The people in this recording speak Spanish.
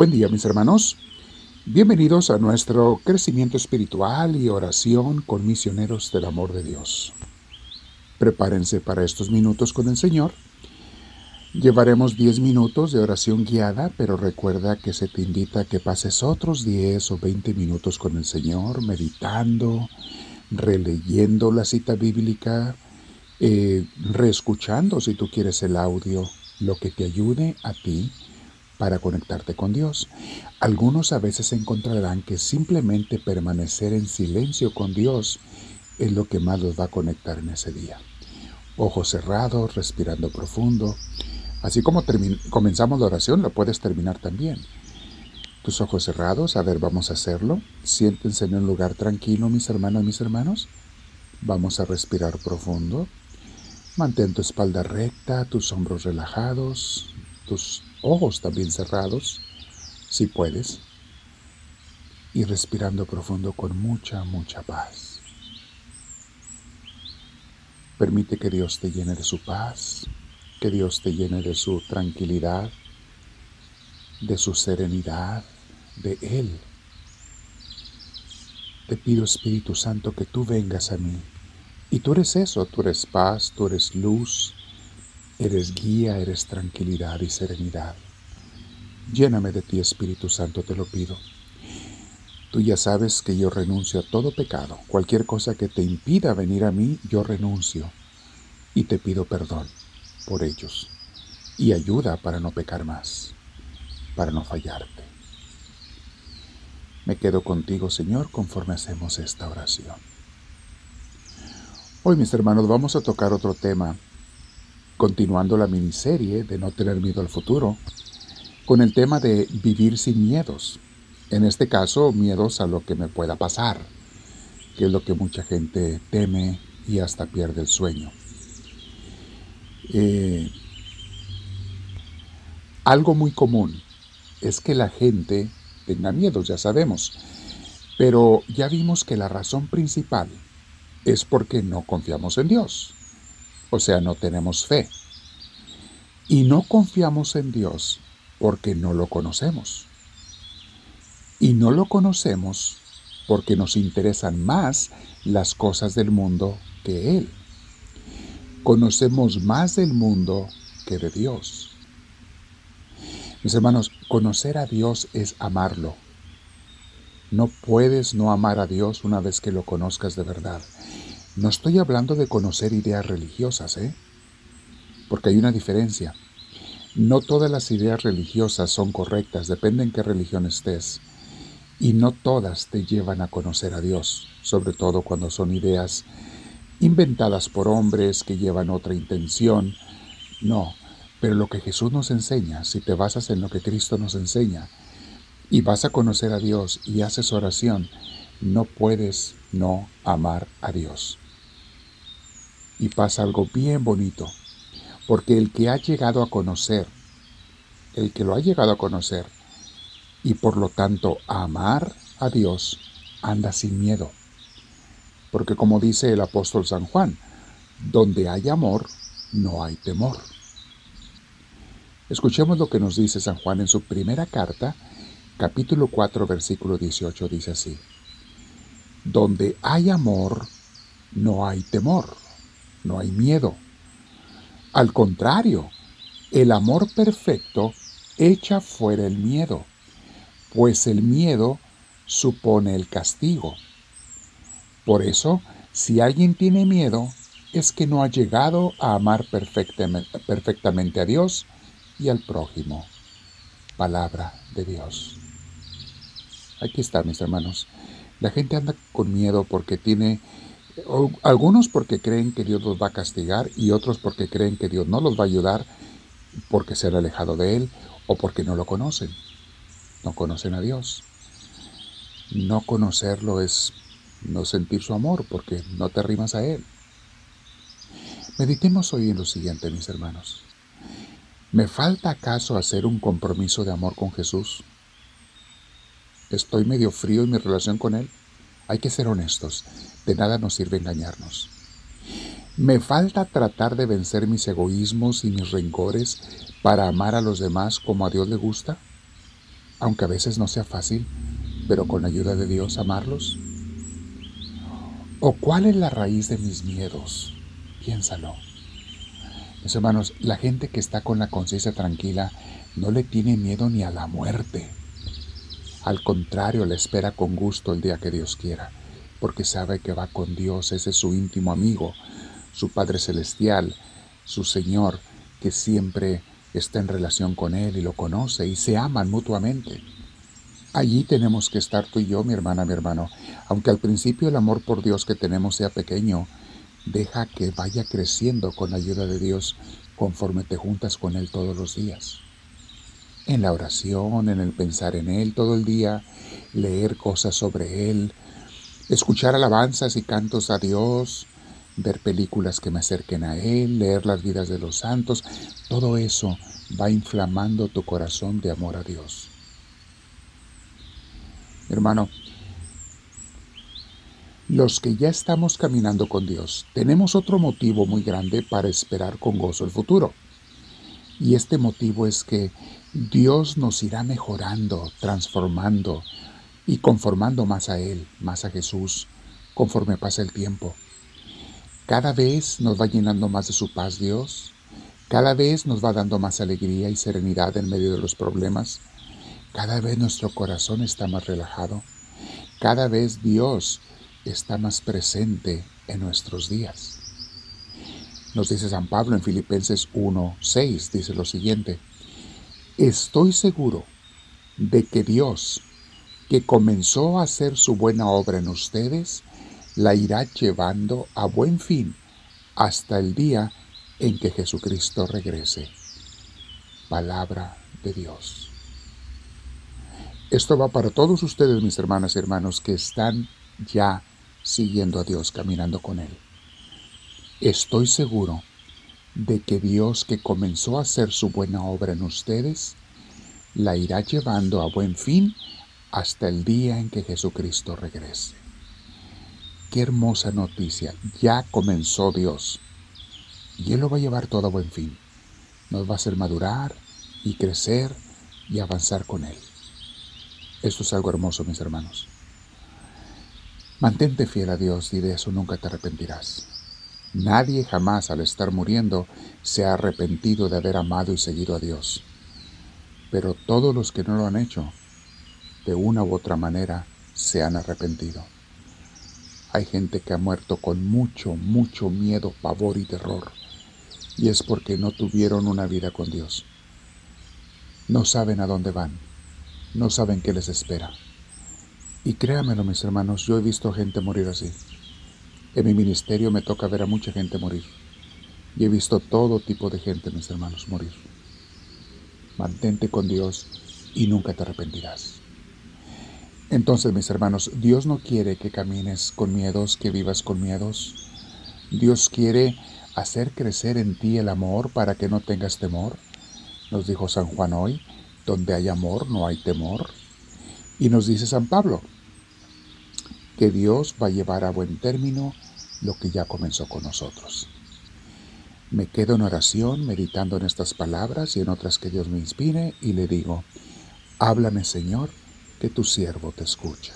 Buen día mis hermanos. Bienvenidos a nuestro crecimiento espiritual y oración con misioneros del amor de Dios. Prepárense para estos minutos con el Señor. Llevaremos 10 minutos de oración guiada, pero recuerda que se te invita a que pases otros 10 o 20 minutos con el Señor, meditando, releyendo la cita bíblica, eh, reescuchando si tú quieres el audio, lo que te ayude a ti para conectarte con Dios. Algunos a veces encontrarán que simplemente permanecer en silencio con Dios es lo que más los va a conectar en ese día. Ojos cerrados, respirando profundo. Así como comenzamos la oración, lo puedes terminar también. Tus ojos cerrados, a ver, vamos a hacerlo. Siéntense en un lugar tranquilo, mis hermanas, mis hermanos. Vamos a respirar profundo. Mantén tu espalda recta, tus hombros relajados, tus ojos también cerrados, si puedes, y respirando profundo con mucha, mucha paz. Permite que Dios te llene de su paz, que Dios te llene de su tranquilidad, de su serenidad, de Él. Te pido Espíritu Santo que tú vengas a mí. Y tú eres eso, tú eres paz, tú eres luz, Eres guía, eres tranquilidad y serenidad. Lléname de ti, Espíritu Santo, te lo pido. Tú ya sabes que yo renuncio a todo pecado. Cualquier cosa que te impida venir a mí, yo renuncio. Y te pido perdón por ellos. Y ayuda para no pecar más, para no fallarte. Me quedo contigo, Señor, conforme hacemos esta oración. Hoy, mis hermanos, vamos a tocar otro tema continuando la miniserie de No tener miedo al futuro, con el tema de vivir sin miedos. En este caso, miedos a lo que me pueda pasar, que es lo que mucha gente teme y hasta pierde el sueño. Eh, algo muy común es que la gente tenga miedos, ya sabemos, pero ya vimos que la razón principal es porque no confiamos en Dios o sea, no tenemos fe. Y no confiamos en Dios porque no lo conocemos. Y no lo conocemos porque nos interesan más las cosas del mundo que Él. Conocemos más del mundo que de Dios. Mis hermanos, conocer a Dios es amarlo. No puedes no amar a Dios una vez que lo conozcas de verdad. No estoy hablando de conocer ideas religiosas, ¿eh? Porque hay una diferencia. No todas las ideas religiosas son correctas, depende en qué religión estés. Y no todas te llevan a conocer a Dios, sobre todo cuando son ideas inventadas por hombres que llevan otra intención. No, pero lo que Jesús nos enseña, si te basas en lo que Cristo nos enseña, y vas a conocer a Dios y haces oración, no puedes no amar a Dios y pasa algo bien bonito, porque el que ha llegado a conocer, el que lo ha llegado a conocer y por lo tanto amar a Dios, anda sin miedo. Porque como dice el apóstol San Juan, donde hay amor, no hay temor. Escuchemos lo que nos dice San Juan en su primera carta, capítulo 4, versículo 18, dice así, donde hay amor, no hay temor no hay miedo. Al contrario, el amor perfecto echa fuera el miedo, pues el miedo supone el castigo. Por eso, si alguien tiene miedo, es que no ha llegado a amar perfectamente, a Dios y al prójimo. Palabra de Dios. Aquí está, mis hermanos. La gente anda con miedo porque tiene algunos porque creen que Dios los va a castigar y otros porque creen que Dios no los va a ayudar porque se han alejado de Él o porque no lo conocen. No conocen a Dios. No conocerlo es no sentir su amor porque no te arrimas a Él. Meditemos hoy en lo siguiente, mis hermanos. ¿Me falta acaso hacer un compromiso de amor con Jesús? ¿Estoy medio frío en mi relación con Él? Hay que ser honestos. De nada nos sirve engañarnos. Me falta tratar de vencer mis egoísmos y mis rencores para amar a los demás como a Dios le gusta. aunque a veces no sea fácil, pero con la ayuda de Dios amarlos? ¿O cuál es la raíz de mis miedos? Piénsalo. Mis hermanos, la gente que está con la conciencia tranquila no le tiene miedo ni a la muerte. Al contrario, le espera con gusto el día que Dios quiera, porque sabe que va con Dios, ese es su íntimo amigo, su Padre Celestial, su Señor, que siempre está en relación con Él y lo conoce y se aman mutuamente. Allí tenemos que estar tú y yo, mi hermana, mi hermano. Aunque al principio el amor por Dios que tenemos sea pequeño, deja que vaya creciendo con la ayuda de Dios conforme te juntas con Él todos los días. En la oración, en el pensar en Él todo el día, leer cosas sobre Él, escuchar alabanzas y cantos a Dios, ver películas que me acerquen a Él, leer las vidas de los santos, todo eso va inflamando tu corazón de amor a Dios. Hermano, los que ya estamos caminando con Dios, tenemos otro motivo muy grande para esperar con gozo el futuro. Y este motivo es que Dios nos irá mejorando, transformando y conformando más a Él, más a Jesús, conforme pasa el tiempo. Cada vez nos va llenando más de su paz Dios, cada vez nos va dando más alegría y serenidad en medio de los problemas, cada vez nuestro corazón está más relajado. Cada vez Dios está más presente en nuestros días. Nos dice San Pablo en Filipenses 1:6, dice lo siguiente, estoy seguro de que Dios, que comenzó a hacer su buena obra en ustedes, la irá llevando a buen fin hasta el día en que Jesucristo regrese. Palabra de Dios. Esto va para todos ustedes, mis hermanas y hermanos, que están ya siguiendo a Dios, caminando con Él. Estoy seguro de que Dios que comenzó a hacer su buena obra en ustedes, la irá llevando a buen fin hasta el día en que Jesucristo regrese. Qué hermosa noticia, ya comenzó Dios y Él lo va a llevar todo a buen fin. Nos va a hacer madurar y crecer y avanzar con Él. Esto es algo hermoso, mis hermanos. Mantente fiel a Dios y de eso nunca te arrepentirás. Nadie jamás al estar muriendo se ha arrepentido de haber amado y seguido a Dios. Pero todos los que no lo han hecho, de una u otra manera, se han arrepentido. Hay gente que ha muerto con mucho, mucho miedo, pavor y terror, y es porque no tuvieron una vida con Dios. No saben a dónde van no saben qué les espera. Y créanmelo, mis hermanos, yo he visto gente morir así. En mi ministerio me toca ver a mucha gente morir. Y he visto todo tipo de gente, mis hermanos, morir. Mantente con Dios y nunca te arrepentirás. Entonces, mis hermanos, Dios no quiere que camines con miedos, que vivas con miedos. Dios quiere hacer crecer en ti el amor para que no tengas temor. Nos dijo San Juan hoy, donde hay amor no hay temor. Y nos dice San Pablo que Dios va a llevar a buen término lo que ya comenzó con nosotros. Me quedo en oración meditando en estas palabras y en otras que Dios me inspire y le digo, háblame Señor, que tu siervo te escucha.